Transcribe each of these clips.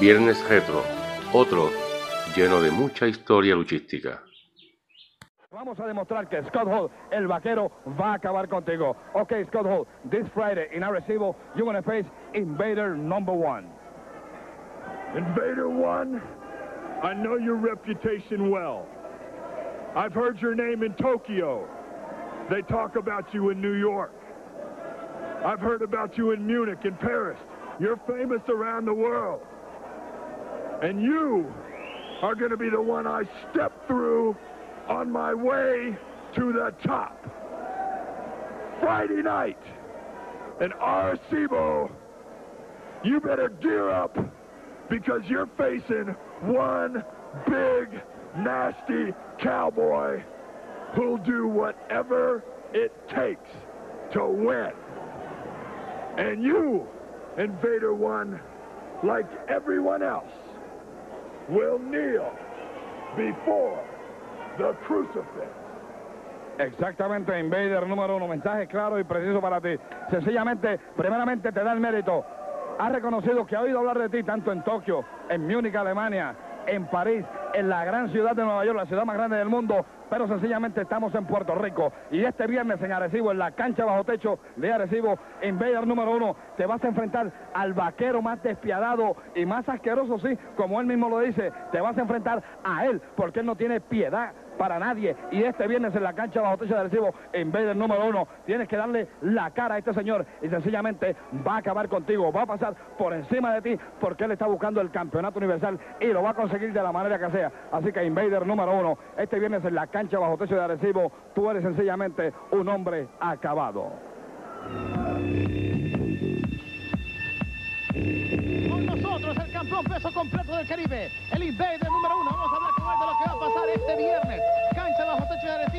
Viernes Retro, otro lleno de mucha historia luchística. Vamos a demostrar que Scott Hall, el vaquero, va a acabar contigo. Ok, Scott Hall, this Friday in Arecibo, you're going to face Invader number one. Invader One, I know your reputation well. I've heard your name in Tokyo. They talk about you in New York. I've heard about you in Munich and Paris. You're famous around the world. And you are going to be the one I step through on my way to the top. Friday night in Arecibo, you better gear up because you're facing one big, nasty cowboy who'll do whatever it takes to win. And you, Invader One, like everyone else, will kneel before the crucifix. Exactamente, Invader número uno. Mensaje claro y preciso para ti. Sencillamente, primeramente te da el mérito. Ha reconocido que ha oído hablar de ti tanto en Tokio, en Múnich, Alemania, en París, en la gran ciudad de Nueva York, la ciudad más grande del mundo, pero sencillamente estamos en Puerto Rico. Y este viernes en Arecibo, en la cancha bajo techo de Arecibo, Invader número uno, te vas a enfrentar al vaquero más despiadado y más asqueroso, sí, como él mismo lo dice, te vas a enfrentar a él, porque él no tiene piedad para nadie. Y este viernes en la cancha bajo techo de Arecibo, en vez del número uno, tienes que darle la cara a este señor y sencillamente va a acabar contigo, va a pasar por encima de ti porque él está buscando el campeonato universal y lo va a conseguir de la manera que sea. Así que Invader número uno, este viernes en la cancha bajo techo de Arecibo, tú eres sencillamente un hombre acabado. Con nosotros el campeón peso completo del Caribe, el Invader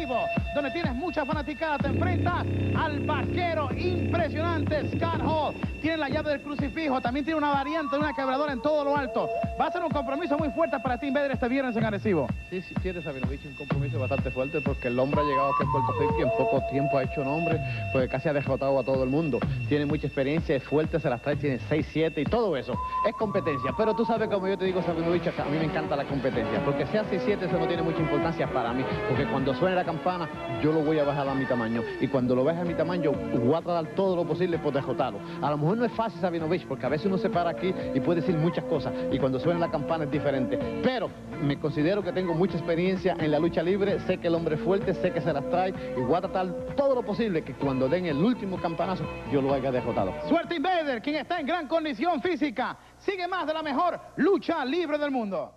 techo de Arecibo, donde tienes mucha fanaticada. Te enfrentas al vaquero impresionante, Scott Hall. Tiene la llave del crucifijo, también tiene una variante, una quebradora en todo lo alto. Va a ser un compromiso muy fuerte para ti, Invader, este viernes en Arecibo. Sí, sí, tiene Sabinovich un compromiso bastante fuerte porque el hombre ha llegado aquí a Puerto Rico y en poco tiempo ha hecho nombre, porque casi ha derrotado a todo el mundo. Tiene mucha experiencia, es fuerte, se las trae, tiene 6, 7 y todo eso. Es competencia, pero tú sabes como yo te digo, Sabinovich, a mí me encanta la competencia, porque sea 6, 7 eso no tiene mucha importancia para mí, porque cuando suene la campana yo lo voy a bajar a mi tamaño y cuando lo baje a mi tamaño voy a tratar todo lo posible por derrotarlo. A lo mejor no es fácil Sabinovich, porque a veces uno se para aquí y puede decir muchas cosas y cuando suena la campana es diferente, pero me considero que tengo mucha experiencia en la lucha libre, sé que el hombre es fuerte, sé que se las trae y voy a tratar todo lo posible que cuando den el último campanazo yo lo haya derrotado. Suerte Invader, quien está en gran condición física. Sigue más de la mejor lucha libre del mundo.